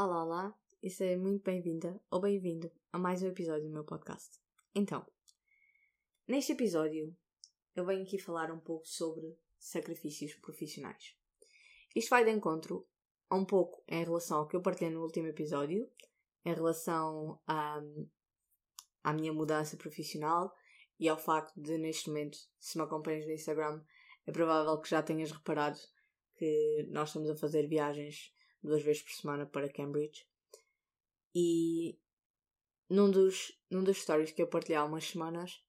Olá, olá, e seja muito bem-vinda ou bem-vindo a mais um episódio do meu podcast. Então, neste episódio eu venho aqui falar um pouco sobre sacrifícios profissionais. Isto vai de encontro a um pouco em relação ao que eu partilhei no último episódio, em relação à, à minha mudança profissional e ao facto de, neste momento, se me acompanhas no Instagram, é provável que já tenhas reparado que nós estamos a fazer viagens duas vezes por semana para Cambridge. E num dos, num dos stories que eu partilhei há umas semanas,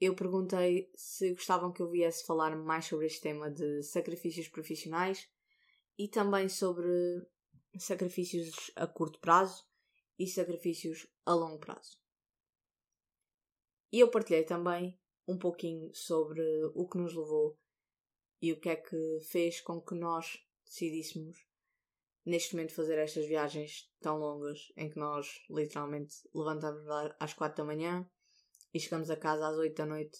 eu perguntei se gostavam que eu viesse falar mais sobre este tema de sacrifícios profissionais e também sobre sacrifícios a curto prazo e sacrifícios a longo prazo. E eu partilhei também um pouquinho sobre o que nos levou e o que é que fez com que nós decidíssemos neste momento fazer estas viagens tão longas em que nós literalmente levantamos às quatro da manhã e chegamos a casa às oito da noite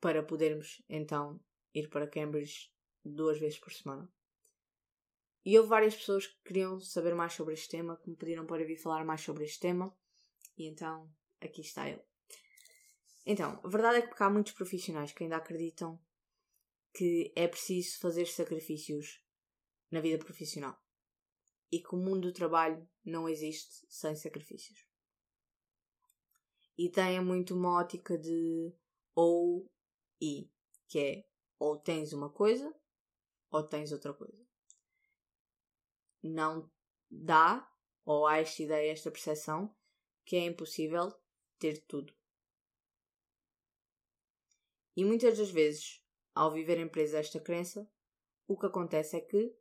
para podermos então ir para Cambridge duas vezes por semana. E houve várias pessoas que queriam saber mais sobre este tema, que me pediram para vir falar mais sobre este tema, e então aqui está ele. Então, a verdade é que há muitos profissionais que ainda acreditam que é preciso fazer sacrifícios na vida profissional e que o mundo do trabalho não existe sem sacrifícios. E tem muito uma ótica de ou e, que é ou tens uma coisa ou tens outra coisa. Não dá, ou há esta ideia, esta percepção, que é impossível ter tudo. E muitas das vezes, ao viverem presos a esta crença, o que acontece é que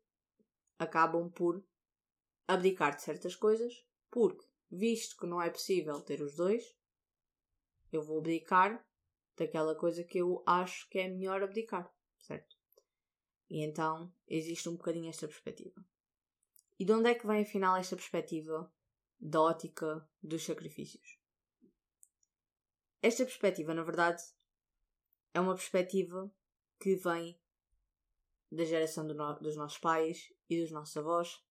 acabam por abdicar de certas coisas, porque, visto que não é possível ter os dois, eu vou abdicar daquela coisa que eu acho que é melhor abdicar, certo? E então existe um bocadinho esta perspectiva. E de onde é que vem afinal esta perspectiva da ótica dos sacrifícios? Esta perspectiva, na verdade, é uma perspectiva que vem da geração do no dos nossos pais e dos nossos avós,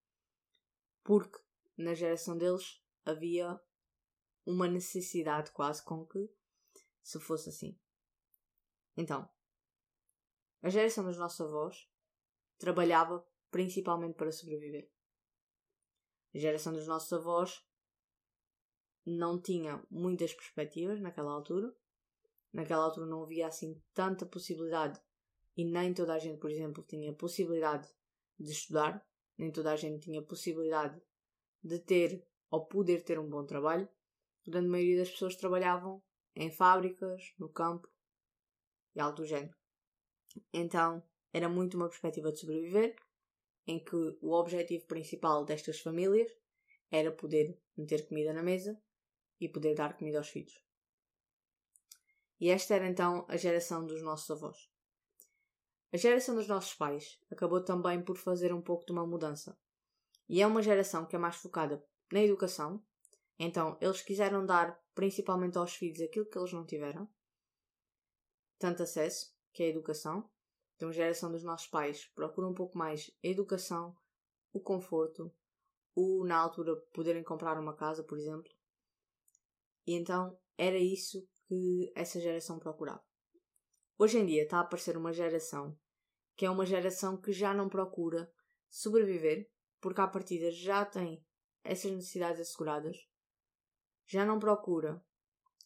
porque na geração deles havia uma necessidade quase com que se fosse assim. Então, a geração dos nossos avós trabalhava principalmente para sobreviver. A geração dos nossos avós não tinha muitas perspectivas naquela altura naquela altura não havia assim tanta possibilidade e nem toda a gente, por exemplo, tinha possibilidade de estudar, nem toda a gente tinha possibilidade de ter ou poder ter um bom trabalho. A grande maioria das pessoas trabalhavam em fábricas, no campo e algo do género. Então era muito uma perspectiva de sobreviver, em que o objetivo principal destas famílias era poder meter comida na mesa e poder dar comida aos filhos. E esta era então a geração dos nossos avós. A geração dos nossos pais acabou também por fazer um pouco de uma mudança. E é uma geração que é mais focada na educação. Então, eles quiseram dar principalmente aos filhos aquilo que eles não tiveram. Tanto acesso, que é a educação. Então, a geração dos nossos pais procura um pouco mais a educação, o conforto, o, na altura, poderem comprar uma casa, por exemplo. E então, era isso que essa geração procurava. Hoje em dia está a aparecer uma geração que é uma geração que já não procura sobreviver, porque à partida já tem essas necessidades asseguradas, já não procura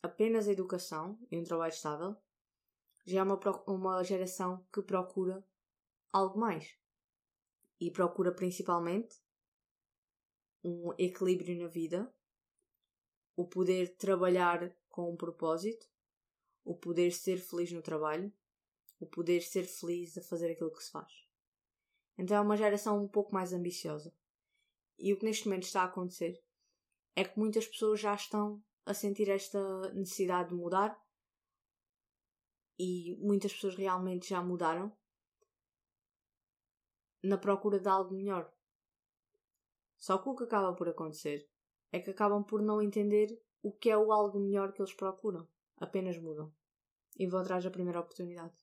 apenas a educação e um trabalho estável, já é uma, uma geração que procura algo mais. E procura principalmente um equilíbrio na vida, o poder trabalhar com um propósito, o poder ser feliz no trabalho, o poder ser feliz a fazer aquilo que se faz. Então é uma geração um pouco mais ambiciosa. E o que neste momento está a acontecer é que muitas pessoas já estão a sentir esta necessidade de mudar e muitas pessoas realmente já mudaram na procura de algo melhor. Só que o que acaba por acontecer é que acabam por não entender o que é o algo melhor que eles procuram. Apenas mudam. E vão atrás da primeira oportunidade.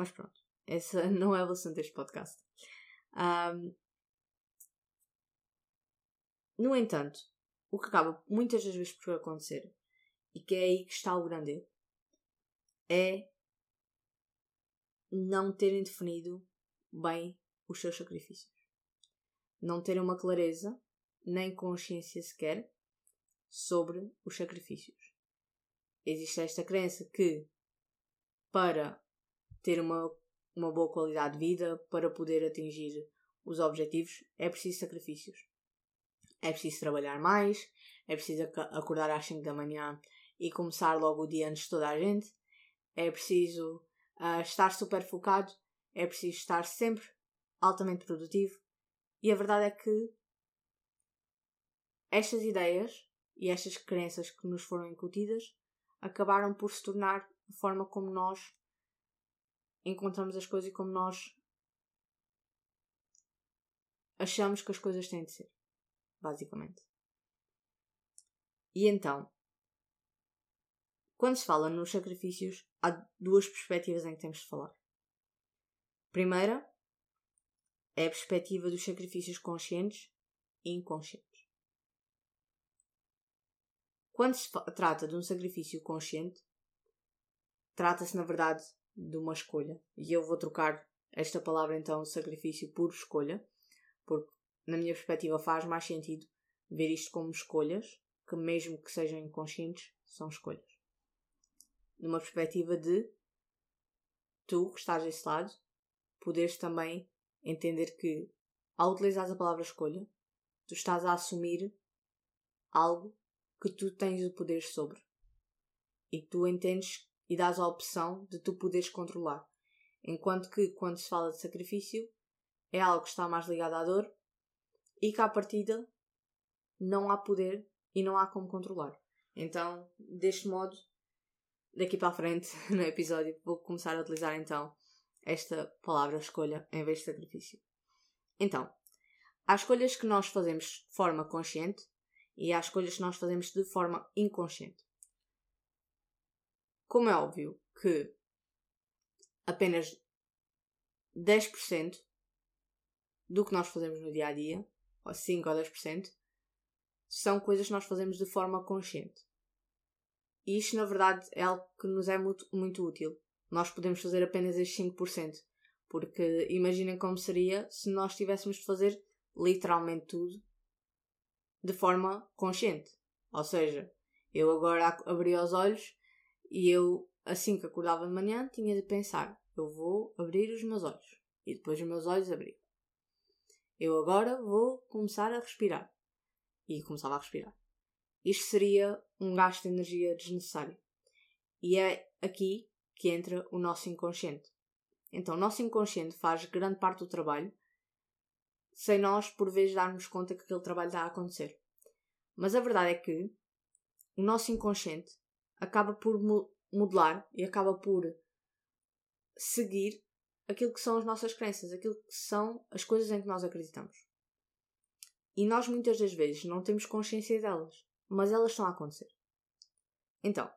Mas pronto. essa não é o assunto deste podcast. Um, no entanto, o que acaba muitas das vezes por acontecer, e que é aí que está o grande erro, é não terem definido bem os seus sacrifícios. Não terem uma clareza, nem consciência sequer, sobre os sacrifícios. Existe esta crença que, para ter uma, uma boa qualidade de vida, para poder atingir os objetivos, é preciso sacrifícios. É preciso trabalhar mais, é preciso acordar às 5 da manhã e começar logo o dia antes de toda a gente, é preciso uh, estar super focado, é preciso estar sempre altamente produtivo. E a verdade é que estas ideias e estas crenças que nos foram incutidas acabaram por se tornar a forma como nós encontramos as coisas e como nós achamos que as coisas têm de ser, basicamente. E então, quando se fala nos sacrifícios, há duas perspectivas em que temos de falar. Primeira é a perspectiva dos sacrifícios conscientes e inconscientes. Quando se trata de um sacrifício consciente, trata-se na verdade de uma escolha. E eu vou trocar esta palavra então sacrifício por escolha, porque na minha perspectiva faz mais sentido ver isto como escolhas, que mesmo que sejam inconscientes, são escolhas. Numa perspectiva de tu, que estás desse lado, poderes também entender que ao utilizar a palavra escolha, tu estás a assumir algo que tu tens o poder sobre e tu entendes e dás a opção de tu poderes controlar. Enquanto que quando se fala de sacrifício é algo que está mais ligado à dor e que à partida não há poder e não há como controlar. Então, deste modo, daqui para a frente no episódio vou começar a utilizar então esta palavra escolha em vez de sacrifício. Então, há escolhas que nós fazemos de forma consciente e há escolhas que nós fazemos de forma inconsciente. Como é óbvio que apenas 10% do que nós fazemos no dia a dia, ou 5 ou 10%, são coisas que nós fazemos de forma consciente. E isto, na verdade, é algo que nos é muito, muito útil. Nós podemos fazer apenas estes 5%, porque imaginem como seria se nós tivéssemos de fazer literalmente tudo de forma consciente. Ou seja, eu agora abri os olhos e eu, assim que acordava de manhã, tinha de pensar: eu vou abrir os meus olhos. E depois os meus olhos abrir. Eu agora vou começar a respirar. E começava a respirar. Isto seria um gasto de energia desnecessário. E é aqui que entra o nosso inconsciente. Então, o nosso inconsciente faz grande parte do trabalho sem nós, por vezes, darmos conta que aquele trabalho está a acontecer. Mas a verdade é que o nosso inconsciente acaba por modelar e acaba por seguir aquilo que são as nossas crenças, aquilo que são as coisas em que nós acreditamos. E nós muitas das vezes não temos consciência delas, mas elas estão a acontecer. Então,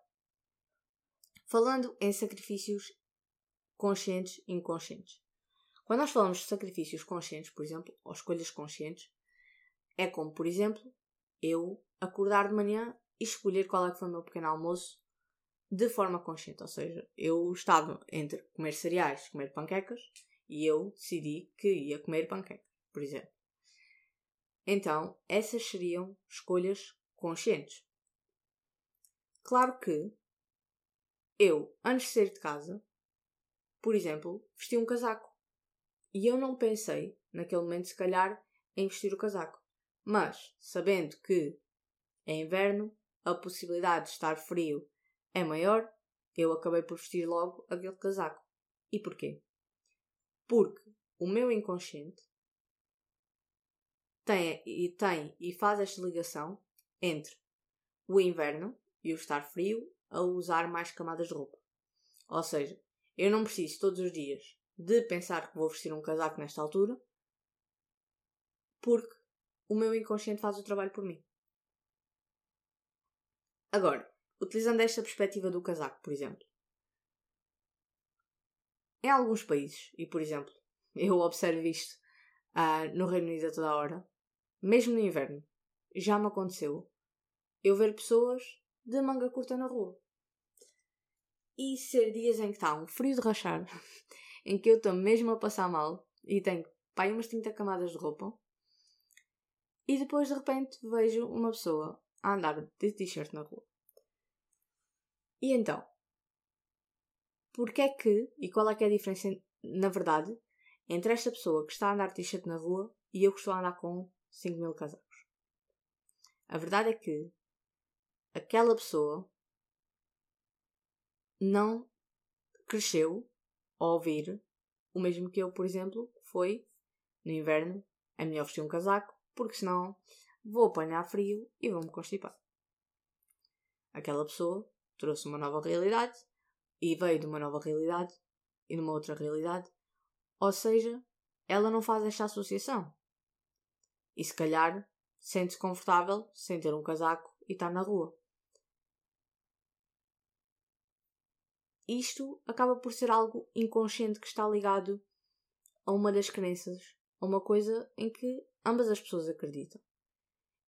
falando em sacrifícios conscientes e inconscientes. Quando nós falamos de sacrifícios conscientes, por exemplo, ou escolhas conscientes, é como, por exemplo, eu acordar de manhã escolher qual é que foi o meu pequeno almoço de forma consciente. Ou seja, eu estava entre comer cereais comer panquecas e eu decidi que ia comer panquecas, por exemplo. Então, essas seriam escolhas conscientes. Claro que eu, antes de sair de casa, por exemplo, vesti um casaco. E eu não pensei, naquele momento, se calhar, em vestir o casaco. Mas, sabendo que é inverno, a possibilidade de estar frio é maior, eu acabei por vestir logo aquele casaco. E porquê? Porque o meu inconsciente tem e, tem e faz esta ligação entre o inverno e o estar frio a usar mais camadas de roupa. Ou seja, eu não preciso todos os dias de pensar que vou vestir um casaco nesta altura, porque o meu inconsciente faz o trabalho por mim. Agora, utilizando esta perspectiva do casaco, por exemplo, em alguns países, e por exemplo, eu observo isto uh, no Reino Unido a toda a hora, mesmo no inverno, já me aconteceu eu ver pessoas de manga curta na rua. E ser dias em que está um frio de rachar, em que eu estou mesmo a passar mal e tenho pai umas 30 camadas de roupa, e depois de repente vejo uma pessoa a andar de t-shirt na rua. E então, porque é que, e qual é que é a diferença, na verdade, entre esta pessoa que está a andar de t-shirt na rua e eu que estou a andar com 5 mil casacos? A verdade é que aquela pessoa não cresceu a ouvir o mesmo que eu, por exemplo, foi no inverno, é melhor vestir um casaco, porque senão vou apanhar frio e vou-me constipar. Aquela pessoa trouxe uma nova realidade e veio de uma nova realidade e numa outra realidade. Ou seja, ela não faz esta associação. E se calhar sente-se confortável sem ter um casaco e estar na rua. Isto acaba por ser algo inconsciente que está ligado a uma das crenças, a uma coisa em que ambas as pessoas acreditam.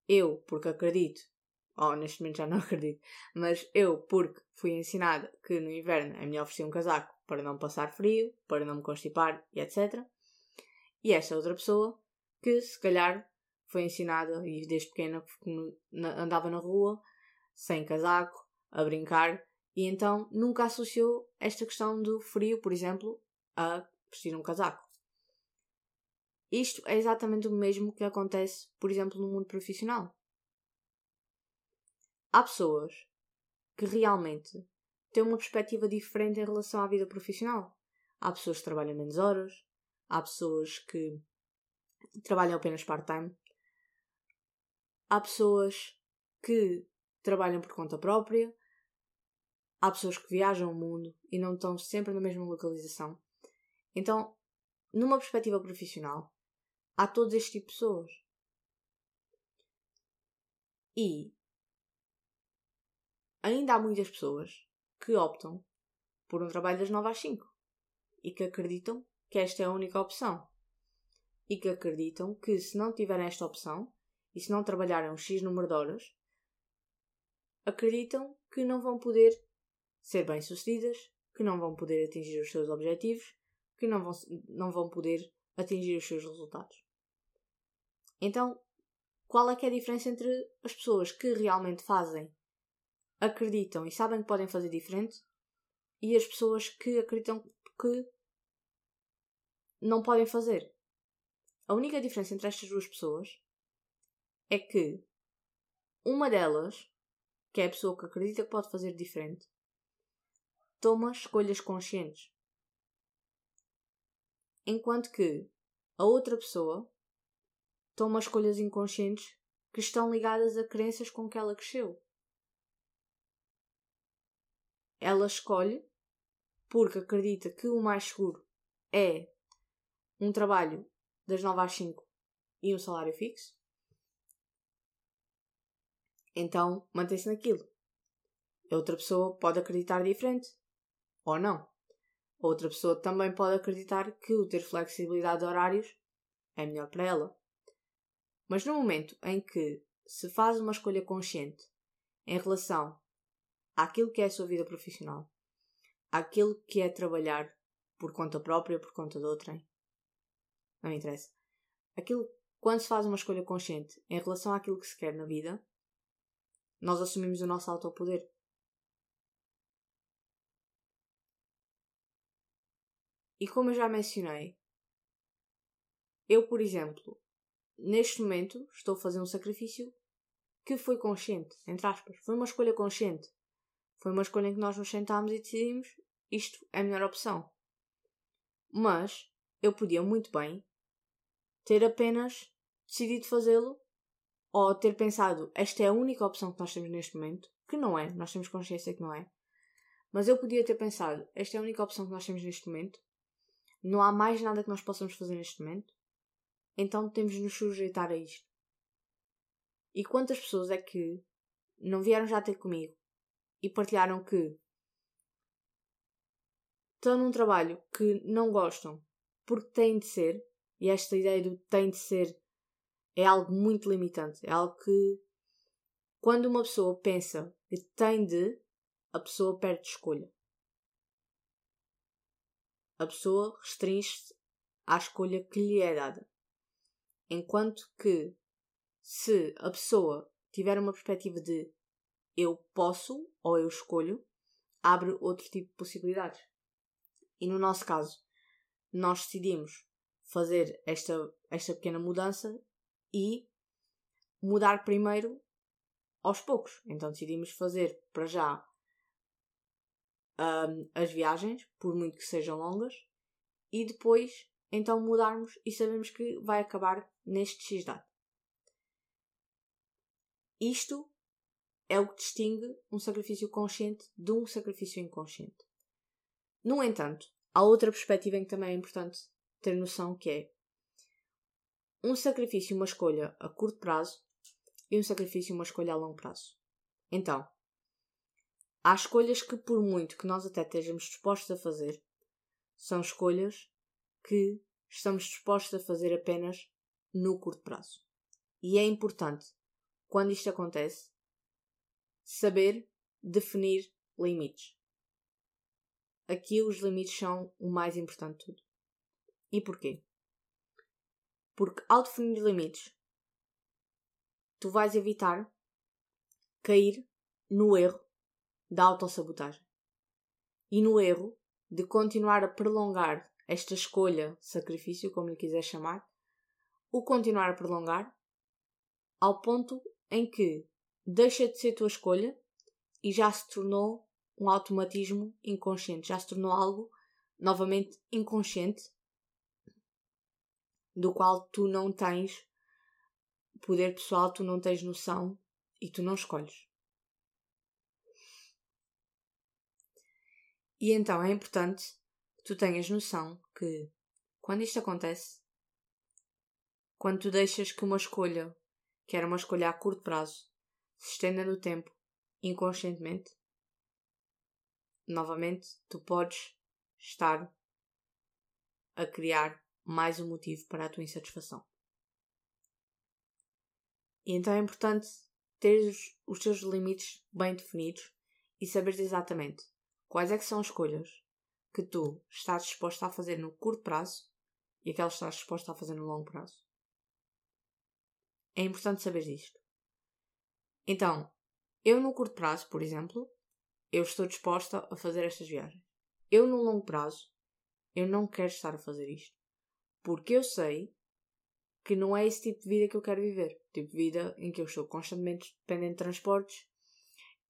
Eu, porque acredito, ou neste momento já não acredito, mas eu, porque fui ensinada que no inverno é melhor vestir um casaco para não passar frio, para não me constipar e etc. E esta outra pessoa que se calhar foi ensinada e desde pequena andava na rua sem casaco, a brincar e então nunca associou esta questão do frio, por exemplo, a vestir um casaco. Isto é exatamente o mesmo que acontece, por exemplo, no mundo profissional. Há pessoas que realmente têm uma perspectiva diferente em relação à vida profissional. Há pessoas que trabalham menos horas, há pessoas que trabalham apenas part-time, há pessoas que trabalham por conta própria, há pessoas que viajam o mundo e não estão sempre na mesma localização. Então, numa perspectiva profissional, há todos estes tipos de pessoas. E ainda há muitas pessoas que optam por um trabalho das 9 às 5 e que acreditam que esta é a única opção. E que acreditam que se não tiverem esta opção e se não trabalharem um X número de horas, acreditam que não vão poder ser bem-sucedidas, que não vão poder atingir os seus objetivos, que não vão, não vão poder atingir os seus resultados. Então, qual é que é a diferença entre as pessoas que realmente fazem, acreditam e sabem que podem fazer diferente e as pessoas que acreditam que não podem fazer? A única diferença entre estas duas pessoas é que uma delas, que é a pessoa que acredita que pode fazer diferente, toma escolhas conscientes. Enquanto que a outra pessoa toma escolhas inconscientes que estão ligadas a crenças com que ela cresceu. Ela escolhe porque acredita que o mais seguro é um trabalho das 9 às 5 e um salário fixo. Então mantém-se naquilo. Outra pessoa pode acreditar diferente ou não. Outra pessoa também pode acreditar que o ter flexibilidade de horários é melhor para ela. Mas no momento em que se faz uma escolha consciente em relação àquilo que é a sua vida profissional, àquilo que é trabalhar por conta própria, por conta de outrem, não me interessa. Aquilo, quando se faz uma escolha consciente em relação àquilo que se quer na vida, nós assumimos o nosso autopoder. E como eu já mencionei, eu, por exemplo, neste momento estou a fazer um sacrifício que foi consciente, entre aspas. Foi uma escolha consciente. Foi uma escolha em que nós nos sentámos e decidimos isto é a melhor opção. Mas eu podia muito bem ter apenas decidido fazê-lo ou ter pensado esta é a única opção que nós temos neste momento, que não é, nós temos consciência que não é. Mas eu podia ter pensado esta é a única opção que nós temos neste momento não há mais nada que nós possamos fazer neste momento. Então temos de nos sujeitar a isto. E quantas pessoas é que não vieram já ter comigo e partilharam que estão num trabalho que não gostam porque têm de ser, e esta ideia do tem de ser é algo muito limitante. É algo que, quando uma pessoa pensa que tem de, a pessoa perde escolha. A pessoa restringe-se à escolha que lhe é dada. Enquanto que, se a pessoa tiver uma perspectiva de eu posso ou eu escolho, abre outro tipo de possibilidades. E no nosso caso, nós decidimos fazer esta, esta pequena mudança e mudar primeiro aos poucos. Então decidimos fazer para já um, as viagens, por muito que sejam longas, e depois então mudarmos e sabemos que vai acabar neste X data. Isto é o que distingue um sacrifício consciente de um sacrifício inconsciente. No entanto, há outra perspectiva em que também é importante ter noção que é um sacrifício uma escolha a curto prazo e um sacrifício uma escolha a longo prazo. Então, há escolhas que, por muito que nós até estejamos dispostos a fazer, são escolhas que estamos dispostos a fazer apenas no curto prazo. E é importante, quando isto acontece, saber definir limites. Aqui os limites são o mais importante de tudo. E porquê? Porque ao definir limites, tu vais evitar cair no erro da autossabotagem e no erro de continuar a prolongar esta escolha, sacrifício, como lhe quiser chamar, o continuar a prolongar ao ponto em que deixa de ser tua escolha e já se tornou um automatismo inconsciente, já se tornou algo novamente inconsciente do qual tu não tens poder pessoal, tu não tens noção e tu não escolhes. E então é importante tu tenhas noção que quando isto acontece, quando tu deixas que uma escolha, que era uma escolha a curto prazo, se estenda no tempo inconscientemente, novamente tu podes estar a criar mais um motivo para a tua insatisfação. E então é importante ter os teus limites bem definidos e saberes exatamente quais é que são as escolhas que tu estás disposto a fazer no curto prazo e aquelas que estás disposto a fazer no longo prazo. É importante saber isto. Então, eu no curto prazo, por exemplo, eu estou disposta a fazer estas viagens. Eu no longo prazo, eu não quero estar a fazer isto. Porque eu sei que não é esse tipo de vida que eu quero viver. Tipo de vida em que eu estou constantemente dependente de transportes,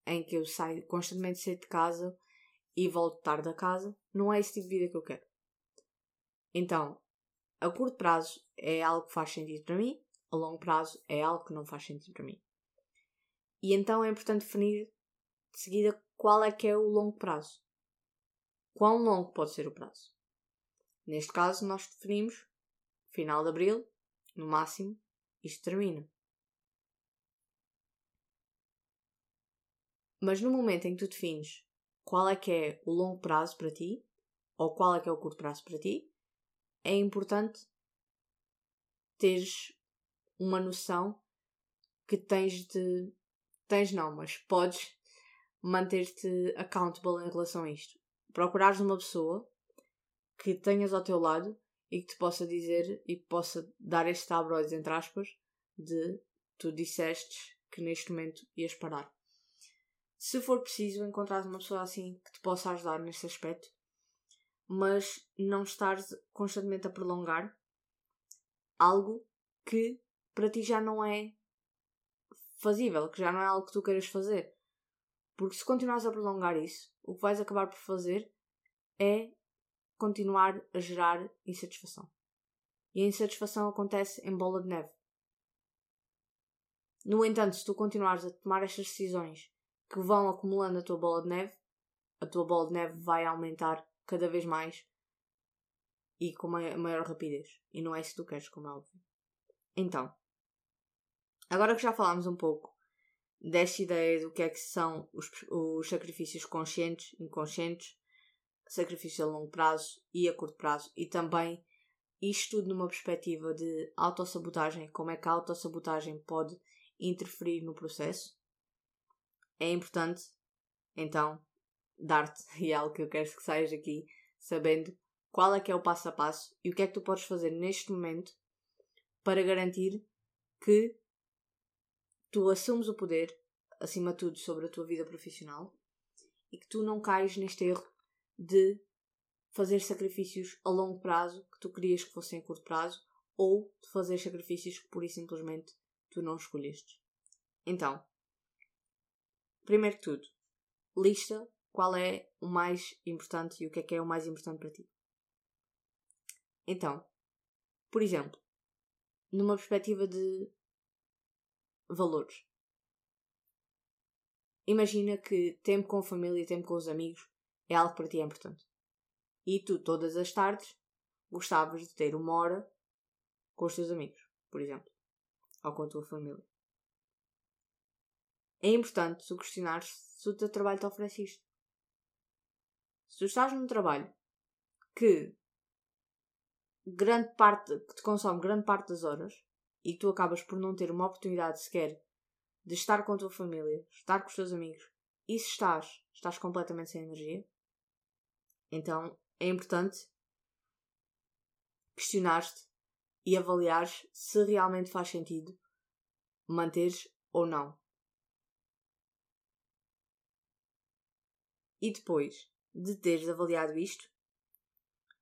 em que eu saio constantemente cedo de casa e volto tarde da casa. Não é esse tipo de vida que eu quero. Então, a curto prazo é algo que faz sentido para mim, a longo prazo é algo que não faz sentido para mim. E então é importante definir de seguida qual é que é o longo prazo. Quão longo pode ser o prazo? Neste caso, nós definimos final de abril, no máximo, isto termina. Mas no momento em que tu defines qual é que é o longo prazo para ti, ou qual é que é o curto prazo para ti, é importante teres uma noção que tens de. Tens não, mas podes manter-te accountable em relação a isto. Procurares uma pessoa que tenhas ao teu lado e que te possa dizer e que possa dar este tabloides entre aspas de tu dissestes que neste momento ias parar. Se for preciso, encontrar uma pessoa assim que te possa ajudar neste aspecto, mas não estares constantemente a prolongar algo que para ti já não é fazível, que já não é algo que tu queiras fazer. Porque se continuares a prolongar isso, o que vais acabar por fazer é continuar a gerar insatisfação. E a insatisfação acontece em bola de neve. No entanto, se tu continuares a tomar estas decisões que vão acumulando a tua bola de neve, a tua bola de neve vai aumentar cada vez mais e com maior rapidez. E não é isso que tu queres, como é óbvio. Então, agora que já falámos um pouco desta ideia do que é que são os, os sacrifícios conscientes, inconscientes, sacrifício a longo prazo e a curto prazo e também isto tudo numa perspectiva de autossabotagem, como é que a autossabotagem pode interferir no processo, é importante então dar-te, e é algo que eu quero que saias aqui sabendo qual é que é o passo a passo e o que é que tu podes fazer neste momento para garantir que tu assumes o poder, acima de tudo, sobre a tua vida profissional e que tu não cais neste erro de fazer sacrifícios a longo prazo que tu querias que fossem a curto prazo ou de fazer sacrifícios que pura e simplesmente tu não escolheste. Então, primeiro que tudo, lista qual é o mais importante e o que é que é o mais importante para ti. Então, por exemplo, numa perspectiva de valores. Imagina que tempo com a família e tempo com os amigos é algo para ti é importante. E tu, todas as tardes, gostavas de ter uma hora com os teus amigos, por exemplo, ou com a tua família. É importante tu questionares se o teu trabalho te oferece isto. Se tu estás num trabalho que grande parte, que te consome grande parte das horas e tu acabas por não ter uma oportunidade sequer de estar com a tua família, estar com os teus amigos, e se estás, estás completamente sem energia, então é importante questionar-te e avaliares se realmente faz sentido manteres ou não. E depois de teres avaliado isto,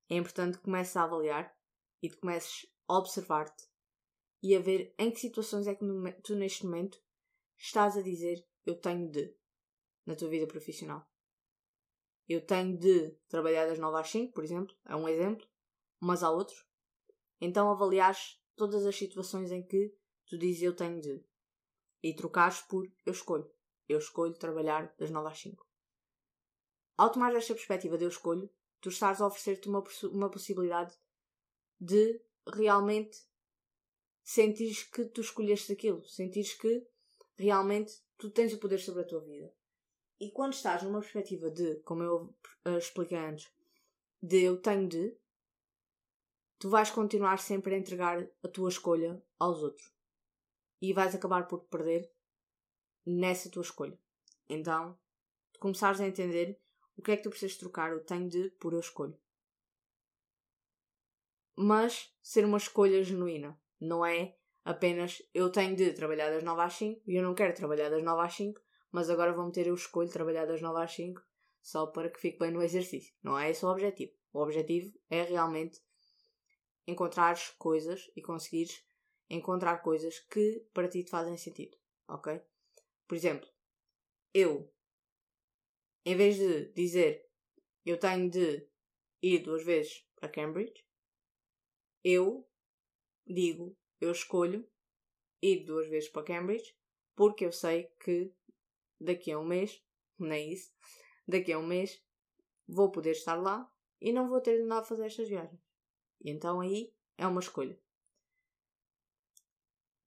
é importante que comeces a avaliar e que comeces a observar-te e a ver em que situações é que tu neste momento estás a dizer eu tenho de na tua vida profissional. Eu tenho de trabalhar das 9 às 5, por exemplo, é um exemplo, mas há outros. Então avaliares todas as situações em que tu dizes eu tenho de e trocares por eu escolho. Eu escolho trabalhar das 9 às 5. Ao tomar esta perspectiva de eu escolho, tu estás a oferecer-te uma, uma possibilidade de realmente sentires que tu escolheste aquilo, sentires que realmente tu tens o poder sobre a tua vida. E quando estás numa perspectiva de, como eu uh, expliquei antes, de eu tenho de, tu vais continuar sempre a entregar a tua escolha aos outros. E vais acabar por perder nessa tua escolha. Então, tu começares a entender o que é que tu precisas trocar o tenho de por eu escolho. Mas ser uma escolha genuína. Não é apenas eu tenho de trabalhar das 9 às 5 e eu não quero trabalhar das 9 às 5 mas agora vou meter eu escolho trabalhar das 9 às 5 só para que fique bem no exercício. Não é esse o objetivo. O objetivo é realmente encontrar coisas e conseguires encontrar coisas que para ti te fazem sentido, ok? Por exemplo, eu, em vez de dizer eu tenho de ir duas vezes para Cambridge, eu digo, eu escolho ir duas vezes para Cambridge porque eu sei que daqui a um mês, nem isso, daqui a um mês vou poder estar lá e não vou ter de nada a fazer estas viagens. E então aí é uma escolha.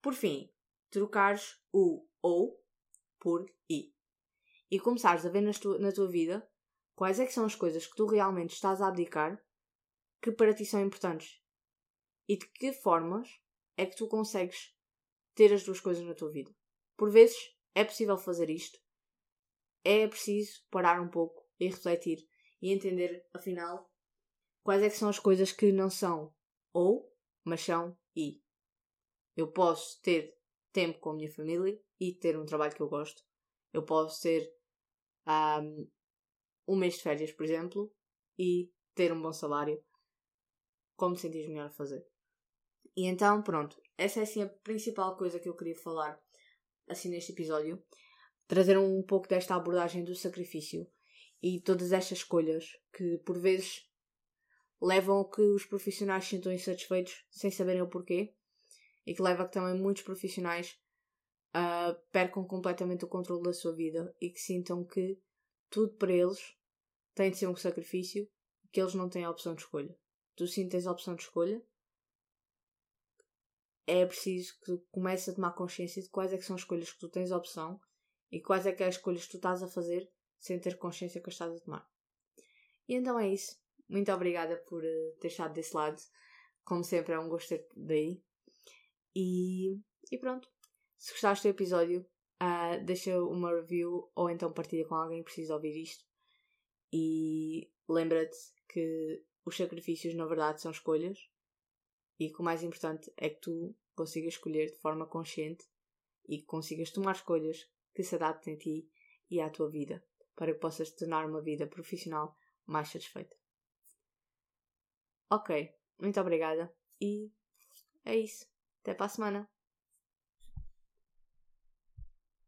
Por fim, trocares o ou por i. E começares a ver tua, na tua vida quais é que são as coisas que tu realmente estás a abdicar que para ti são importantes. E de que formas é que tu consegues ter as duas coisas na tua vida. Por vezes é possível fazer isto é preciso parar um pouco e refletir e entender, afinal, quais é que são as coisas que não são ou, mas são e. Eu posso ter tempo com a minha família e ter um trabalho que eu gosto. Eu posso ter um, um mês de férias, por exemplo, e ter um bom salário. Como te sentires melhor a fazer. E então, pronto. Essa é assim a principal coisa que eu queria falar assim neste episódio trazer um pouco desta abordagem do sacrifício e todas estas escolhas que por vezes levam a que os profissionais se sintam insatisfeitos sem saberem o porquê e que leva a que também muitos profissionais uh, percam completamente o controle da sua vida e que sintam que tudo para eles tem de ser um sacrifício que eles não têm a opção de escolha. Tu sim tens a opção de escolha. É preciso que tu comeces a tomar consciência de quais é que são as escolhas que tu tens a opção e quais é que é as escolhas que tu estás a fazer sem ter consciência que as estás a tomar. E então é isso. Muito obrigada por uh, ter estado desse lado. Como sempre, é um gosto ter daí. E, e pronto. Se gostaste do episódio, uh, deixa uma review ou então partilha com alguém que precisa ouvir isto. E lembra-te que os sacrifícios, na verdade, são escolhas. E que o mais importante é que tu consigas escolher de forma consciente e que consigas tomar escolhas que se adaptem a ti e à tua vida, para que possas tornar uma vida profissional mais satisfeita. Ok, muito obrigada e é isso. Até para a semana.